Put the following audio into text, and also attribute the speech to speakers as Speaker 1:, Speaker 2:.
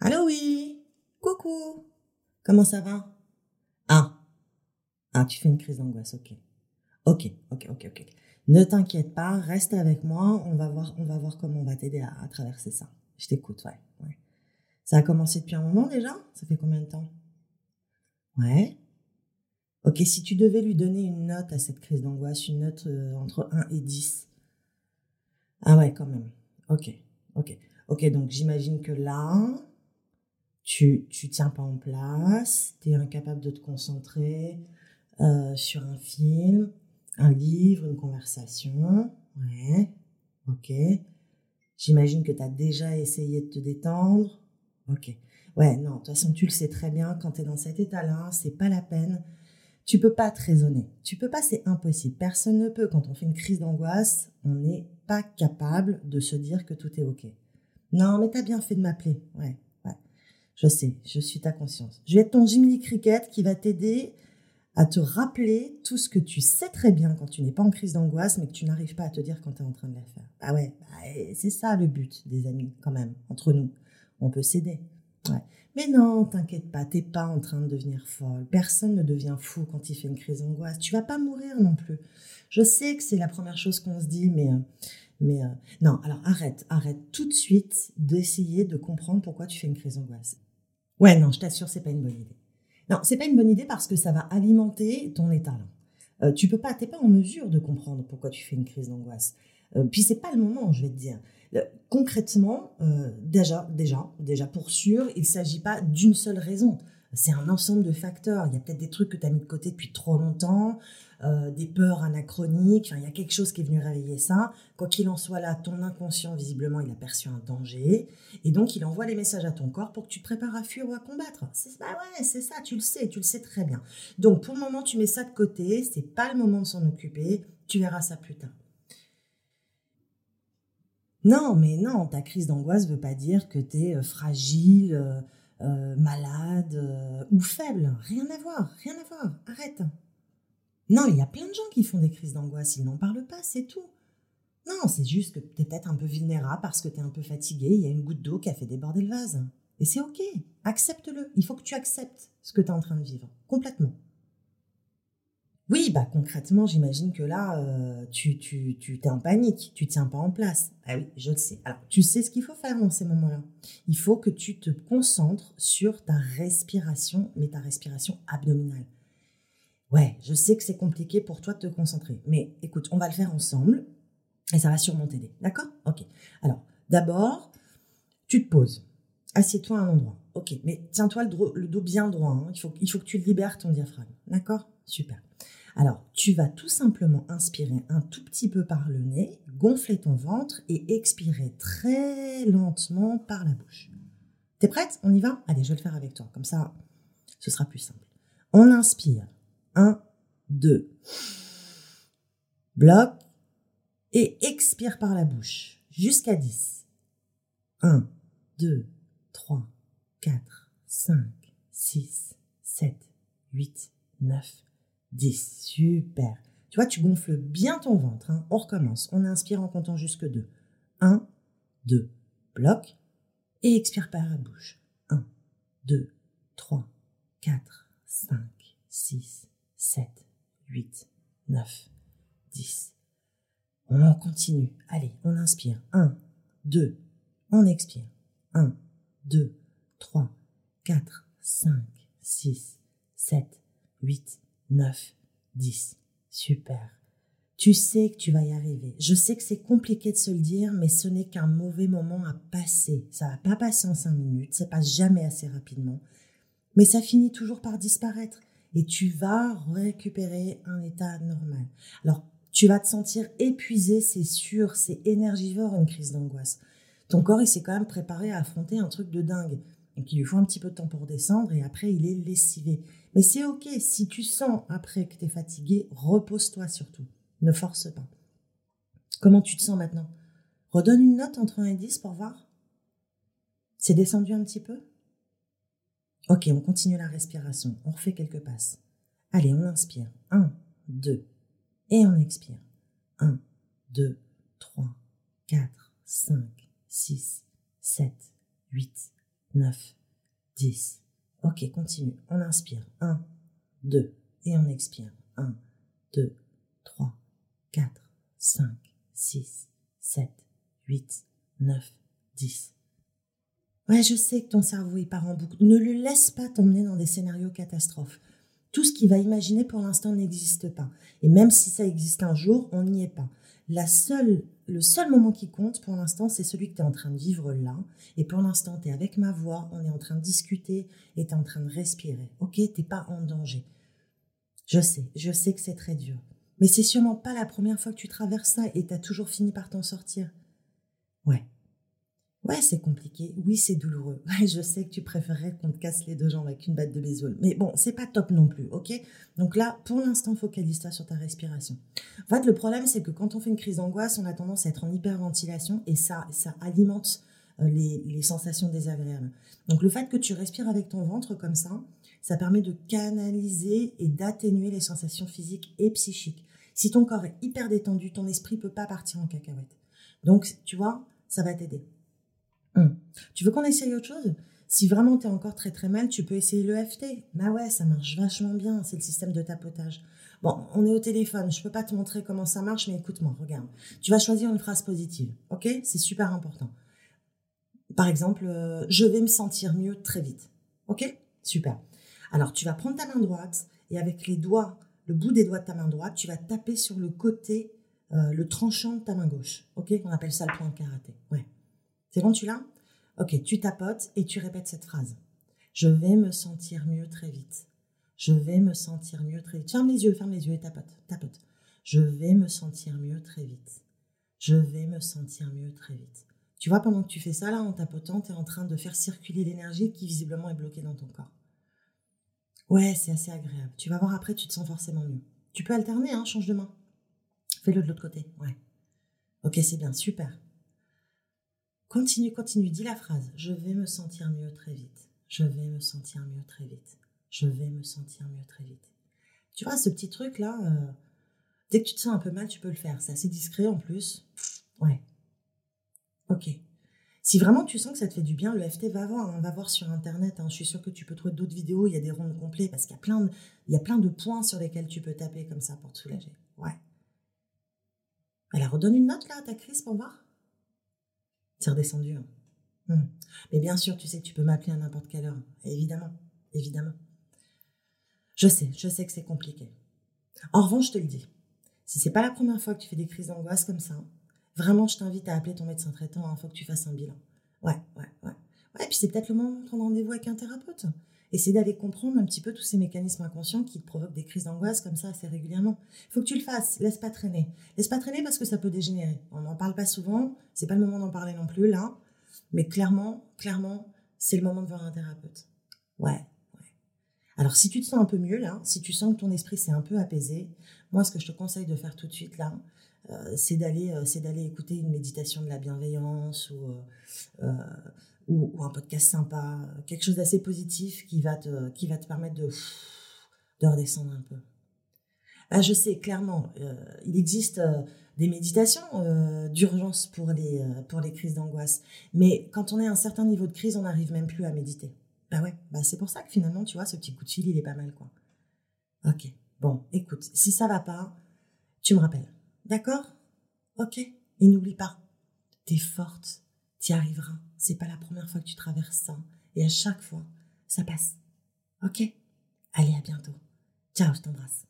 Speaker 1: Allô, oui Coucou Comment ça va? Ah Ah, tu fais une crise d'angoisse, ok. Ok, ok, ok, ok. Ne t'inquiète pas, reste avec moi, on va voir, on va voir comment on va t'aider à, traverser ça. Je t'écoute, ouais, ouais. Ça a commencé depuis un moment déjà? Ça fait combien de temps? Ouais. Ok, si tu devais lui donner une note à cette crise d'angoisse, une note euh, entre 1 et 10. Ah ouais, quand même. Ok, ok. Ok, donc j'imagine que là, tu tu tiens pas en place, tu es incapable de te concentrer euh, sur un film, un livre, une conversation. Ouais, ok. J'imagine que tu as déjà essayé de te détendre. Ok. Ouais, non, de toute façon, tu le sais très bien, quand tu es dans cet état-là, c'est pas la peine. Tu peux pas te raisonner. Tu peux pas, c'est impossible. Personne ne peut. Quand on fait une crise d'angoisse, on n'est pas capable de se dire que tout est ok. Non, mais t'as bien fait de m'appeler. Ouais, je sais, je suis ta conscience. Je vais être ton Jimmy Cricket qui va t'aider à te rappeler tout ce que tu sais très bien quand tu n'es pas en crise d'angoisse, mais que tu n'arrives pas à te dire quand tu es en train de la faire. Ah ouais, bah, c'est ça le but des amis, quand même, entre nous. On peut s'aider. Ouais. Mais non, t'inquiète pas, t'es pas en train de devenir folle. Personne ne devient fou quand il fait une crise d'angoisse. Tu vas pas mourir non plus. Je sais que c'est la première chose qu'on se dit, mais euh, mais euh, non. Alors arrête, arrête tout de suite d'essayer de comprendre pourquoi tu fais une crise d'angoisse. Ouais, non, je t'assure, c'est pas une bonne idée. Non, c'est pas une bonne idée parce que ça va alimenter ton état. Euh, tu peux pas, t'es pas en mesure de comprendre pourquoi tu fais une crise d'angoisse. Euh, puis c'est pas le moment, je vais te dire. Euh, concrètement, euh, déjà, déjà, déjà pour sûr, il s'agit pas d'une seule raison. C'est un ensemble de facteurs. Il y a peut-être des trucs que tu as mis de côté depuis trop longtemps, euh, des peurs anachroniques. Il y a quelque chose qui est venu réveiller ça. Quoi qu'il en soit là, ton inconscient, visiblement, il a perçu un danger. Et donc, il envoie les messages à ton corps pour que tu te prépares à fuir ou à combattre. C'est, bah ouais, ça, tu le sais, tu le sais très bien. Donc, pour le moment, tu mets ça de côté. C'est pas le moment de s'en occuper. Tu verras ça plus tard. Non, mais non, ta crise d'angoisse veut pas dire que tu es euh, fragile, euh, malade euh, ou faible. Rien à voir, rien à voir. Arrête. Non, il y a plein de gens qui font des crises d'angoisse, ils n'en parlent pas, c'est tout. Non, c'est juste que tu es peut-être un peu vulnérable parce que tu es un peu fatigué, il y a une goutte d'eau qui a fait déborder le vase. Et c'est ok, accepte-le. Il faut que tu acceptes ce que tu es en train de vivre, complètement. Oui, bah concrètement, j'imagine que là, euh, tu, tu, tu t'es en panique, tu tiens pas en place. Ah oui, je le sais. Alors, tu sais ce qu'il faut faire dans ces moments-là. Il faut que tu te concentres sur ta respiration, mais ta respiration abdominale. Ouais, je sais que c'est compliqué pour toi de te concentrer, mais écoute, on va le faire ensemble et ça va sûrement t'aider. D'accord? Ok. Alors, d'abord, tu te poses. Assieds-toi à un endroit. Ok, mais tiens-toi le, dos bien droit. Hein. Il, faut, il faut que tu libères ton diaphragme. D'accord? Super. Alors, tu vas tout simplement inspirer un tout petit peu par le nez, gonfler ton ventre et expirer très lentement par la bouche. T'es prête? On y va? Allez, je vais le faire avec toi. Comme ça, ce sera plus simple. On inspire. 1, 2. Bloc. Et expire par la bouche. Jusqu'à 10. 1, 2, 3, 4, 5, 6, 7, 8, 9, 10. Super. Tu vois, tu gonfles bien ton ventre. Hein. On recommence. On inspire en comptant jusque 2. 1, 2. Bloc. Et expire par la bouche. 1, 2, 3, 4, 5, 6, 7, 8, 9, 10. On continue. Allez, on inspire. 1, 2. On expire. 1, 2, 3, 4, 5, 6, 7, 8, 9, 10. Super. Tu sais que tu vas y arriver. Je sais que c'est compliqué de se le dire, mais ce n'est qu'un mauvais moment à passer. Ça va pas passer en cinq minutes, ça passe jamais assez rapidement. Mais ça finit toujours par disparaître et tu vas récupérer un état normal. Alors, tu vas te sentir épuisé, c'est sûr, c'est énergivore une crise d'angoisse. Ton corps, il s'est quand même préparé à affronter un truc de dingue. Donc, il lui faut un petit peu de temps pour descendre et après, il est lessivé. Mais c'est ok, si tu sens après que tu es fatigué, repose-toi surtout. Ne force pas. Comment tu te sens maintenant? Redonne une note entre 1 et 10 pour voir. C'est descendu un petit peu? Ok, on continue la respiration. On refait quelques passes. Allez, on inspire. 1, 2. Et on expire. 1, 2, 3, 4, 5, 6, 7, 8, 9, 10. Ok, continue. On inspire. 1, 2. Et on expire. 1, 2, 3, 4, 5, 6, 7, 8, 9, 10. Ouais, je sais que ton cerveau part en boucle. Ne le laisse pas t'emmener dans des scénarios catastrophes. Tout ce qu'il va imaginer pour l'instant n'existe pas. Et même si ça existe un jour, on n'y est pas. La seule, le seul moment qui compte pour l'instant, c'est celui que tu es en train de vivre là. Et pour l'instant, tu es avec ma voix, on est en train de discuter et tu es en train de respirer. Ok, t'es pas en danger. Je sais, je sais que c'est très dur. Mais c'est sûrement pas la première fois que tu traverses ça et tu as toujours fini par t'en sortir. Ouais, Ouais, c'est compliqué. Oui, c'est douloureux. je sais que tu préférerais qu'on te casse les deux jambes avec une batte de baseball. Mais bon, c'est pas top non plus, ok? Donc là, pour l'instant, focalise-toi sur ta respiration. En fait, le problème, c'est que quand on fait une crise d'angoisse, on a tendance à être en hyperventilation et ça, ça alimente euh, les, les sensations désagréables. Donc le fait que tu respires avec ton ventre comme ça, ça permet de canaliser et d'atténuer les sensations physiques et psychiques. Si ton corps est hyper détendu, ton esprit peut pas partir en cacahuète. Donc, tu vois, ça va t'aider. Hum. Tu veux qu'on essaye autre chose? Si vraiment tu es encore très très mal, tu peux essayer le FT. Bah ouais, ça marche vachement bien, c'est le système de tapotage. Bon, on est au téléphone, je peux pas te montrer comment ça marche, mais écoute-moi, regarde. Tu vas choisir une phrase positive, ok? C'est super important. Par exemple, euh, je vais me sentir mieux très vite. Ok? Super. Alors, tu vas prendre ta main droite et avec les doigts, le bout des doigts de ta main droite, tu vas taper sur le côté, euh, le tranchant de ta main gauche. Ok? On appelle ça le point karaté. Ouais. C'est bon, tu l'as? Ok, tu tapotes et tu répètes cette phrase. Je vais me sentir mieux très vite. Je vais me sentir mieux très vite. Ferme les yeux, ferme les yeux et tapote, tapote. Je vais me sentir mieux très vite. Je vais me sentir mieux très vite. Tu vois, pendant que tu fais ça, là, en tapotant, tu es en train de faire circuler l'énergie qui visiblement est bloquée dans ton corps. Ouais, c'est assez agréable. Tu vas voir après, tu te sens forcément mieux. Tu peux alterner, hein, change de main. Fais-le de l'autre côté, ouais. Ok, c'est bien, super. Continue, continue, dis la phrase. Je vais me sentir mieux très vite. Je vais me sentir mieux très vite. Je vais me sentir mieux très vite. Tu vois, ce petit truc-là, euh, dès que tu te sens un peu mal, tu peux le faire. C'est assez discret en plus. Ouais. Ok. Si vraiment tu sens que ça te fait du bien, le FT va voir, on va voir sur internet. Hein. Je suis sûre que tu peux trouver d'autres vidéos. Il y a des rondes complets parce qu'il y a plein de, y a plein de points sur lesquels tu peux taper comme ça pour te soulager. Ouais. Alors redonne une note là à ta crise pour voir. C'est redescendu. Hein. Hmm. Mais bien sûr, tu sais que tu peux m'appeler à n'importe quelle heure. Évidemment, évidemment. Je sais, je sais que c'est compliqué. En revanche, je te le dis, si c'est pas la première fois que tu fais des crises d'angoisse comme ça, vraiment, je t'invite à appeler ton médecin traitant. Hein, faut que tu fasses un bilan. Ouais, ouais, ouais. Ouais, puis c'est peut-être le moment de prendre rendez-vous avec un thérapeute. Essayer d'aller comprendre un petit peu tous ces mécanismes inconscients qui te provoquent des crises d'angoisse comme ça assez régulièrement. Il faut que tu le fasses, laisse pas traîner. Laisse pas traîner parce que ça peut dégénérer. On n'en parle pas souvent, c'est pas le moment d'en parler non plus là, mais clairement, clairement, c'est le moment de voir un thérapeute. Ouais. Alors si tu te sens un peu mieux là, si tu sens que ton esprit s'est un peu apaisé, moi ce que je te conseille de faire tout de suite là, euh, c'est d'aller euh, c'est d'aller écouter une méditation de la bienveillance ou euh, ou, un podcast sympa, quelque chose d'assez positif qui va te, qui va te permettre de, de redescendre un peu. Ah, je sais clairement, euh, il existe euh, des méditations euh, d'urgence pour les, pour les crises d'angoisse, mais quand on est à un certain niveau de crise, on n'arrive même plus à méditer. Bah ouais, bah c'est pour ça que finalement, tu vois, ce petit coup de fil, il est pas mal, quoi. Ok, bon, écoute, si ça va pas, tu me rappelles, d'accord? Ok, et n'oublie pas, t'es forte, t'y arriveras. C'est pas la première fois que tu traverses ça. Et à chaque fois, ça passe. Ok? Allez, à bientôt. Ciao, je t'embrasse.